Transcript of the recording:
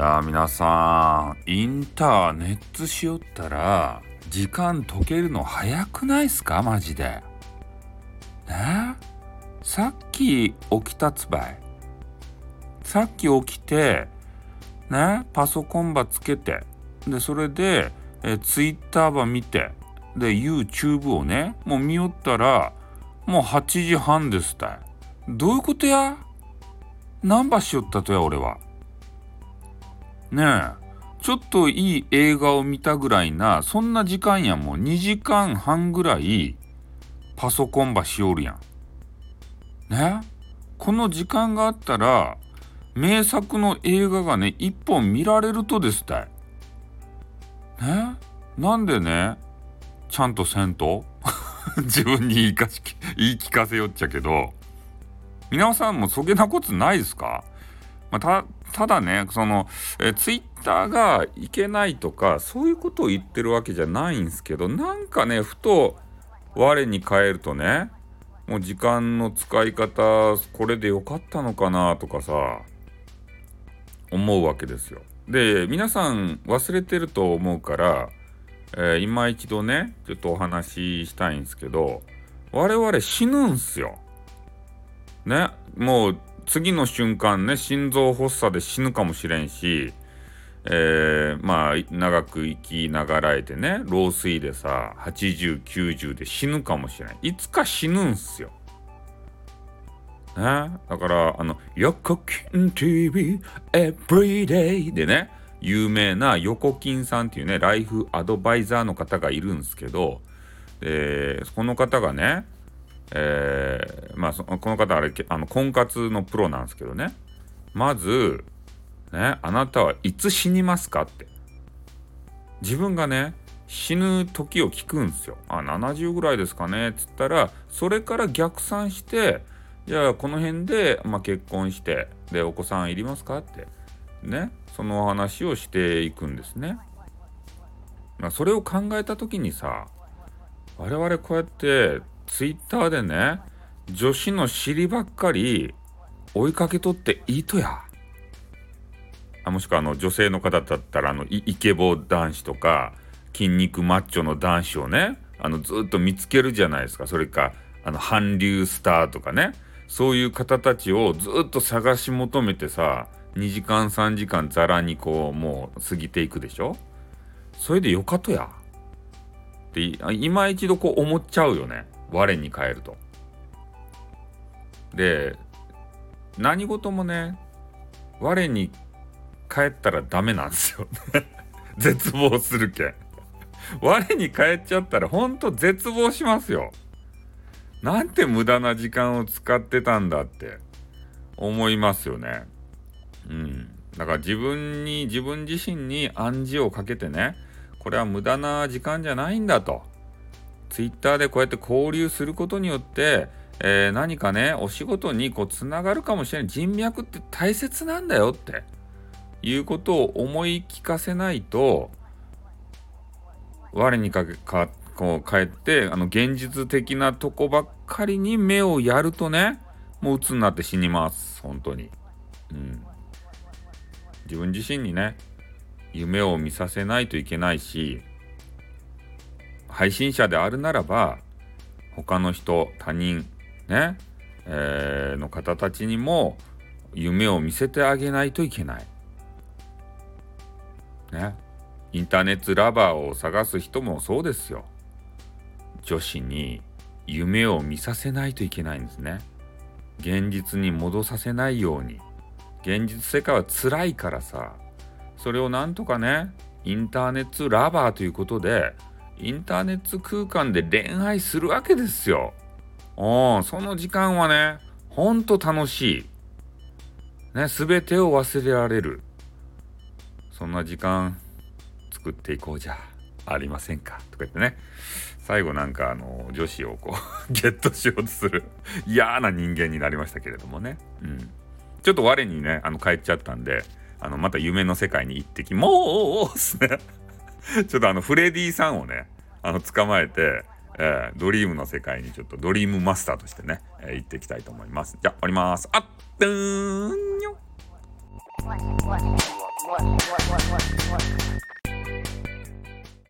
やー皆さんインターネットしよったら時間解けるの早くないっすか？マジで。ねさっき起きたつばい。さっき起きてねパソコンばつけて。でそれでえツイッターば見て。で YouTube をねもう見よったらもう8時半ですたい。どういうことや？何ばしよったとや俺は？ねえ。ちょっといい映画を見たぐらいなそんな時間やもう。2時間半ぐらいパソコンばしおるやん。ねこの時間があったら名作の映画がね一本見られるとですたい。ねなんでねちゃんとせんと？自分に言いかし言い聞かせよっちゃけど。皆さんもそげなことないですか、まあ、ただねそのえツイッターがいけないとかそういうことを言ってるわけじゃないんですけどなんかねふと我に返るとねもう時間の使い方これでよかったのかなとかさ思うわけですよ。で皆さん忘れてると思うから、えー、今一度ねちょっとお話ししたいんですけど我々死ぬんすよ。ねもう次の瞬間ね心臓発作で死ぬかもしれんし、えー、まあ長く生きながらえてね老衰でさ8090で死ぬかもしれんいつか死ぬんすよ。ね、だからあの「横金 TV Everyday」でね有名な横金さんっていうねライフアドバイザーの方がいるんすけど、え、この方がねえー、まあこの方あれあの婚活のプロなんですけどねまずねあなたはいつ死にますかって自分がね死ぬ時を聞くんですよ。あ70ぐらいですかねっつったらそれから逆算してじゃあこの辺で、まあ、結婚してでお子さんいりますかってねそのお話をしていくんですね。まあ、それを考えた時にさ我々こうやってツイッターでね女子の尻ばっかり追いかけとっていいとや。あもしくはあの女性の方だったらあのイケボ男子とか筋肉マッチョの男子をねあのずっと見つけるじゃないですか。それかあの韓流スターとかね。そういう方たちをずっと探し求めてさ2時間3時間ざらにこうもう過ぎていくでしょ。それでよかとや。って今一度こう思っちゃうよね。我に返ると。で何事もね我に帰ったらダメなんですよ 絶望するけん。我に帰っちゃったらほんと絶望しますよ。なんて無駄な時間を使ってたんだって思いますよね。うん。だから自分に自分自身に暗示をかけてねこれは無駄な時間じゃないんだと。ツイッターでこうやって交流することによって、えー、何かね、お仕事にこうつながるかもしれない。人脈って大切なんだよって。いうことを思い聞かせないと、我にかけかこう帰ってあの現実的なとこばっかりに目をやるとねもう鬱になって死にます。本当に。うん。自分自身にね夢を見させないといけないし配信者であるならば他の人他人ね、えー、の方たちにも夢を見せてあげないといけない。ね。インターネットラバーを探す人もそうですよ。女子に夢を見させないといけないんですね。現実に戻させないように。現実世界は辛いからさ。それをなんとかね、インターネットラバーということでインターネット空間で恋愛するわけですよ。うん、その時間はね、ほんと楽しい。ね、すべてを忘れられる。そんな時間作っていこうじゃありませんか？とか言ってね。最後なんかあの女子をこう ゲットしようとする嫌な人間になりましたけれどもね。うん。ちょっと我にね、あの帰っちゃったんで、あのまた夢の世界に行ってき、もうすね。ちょっとあの、フレディさんをね、あの、捕まえて、えー、ドリームの世界にちょっとドリームマスターとしてね、えー、行っていきたいと思います。じゃあ、終わります。あっ、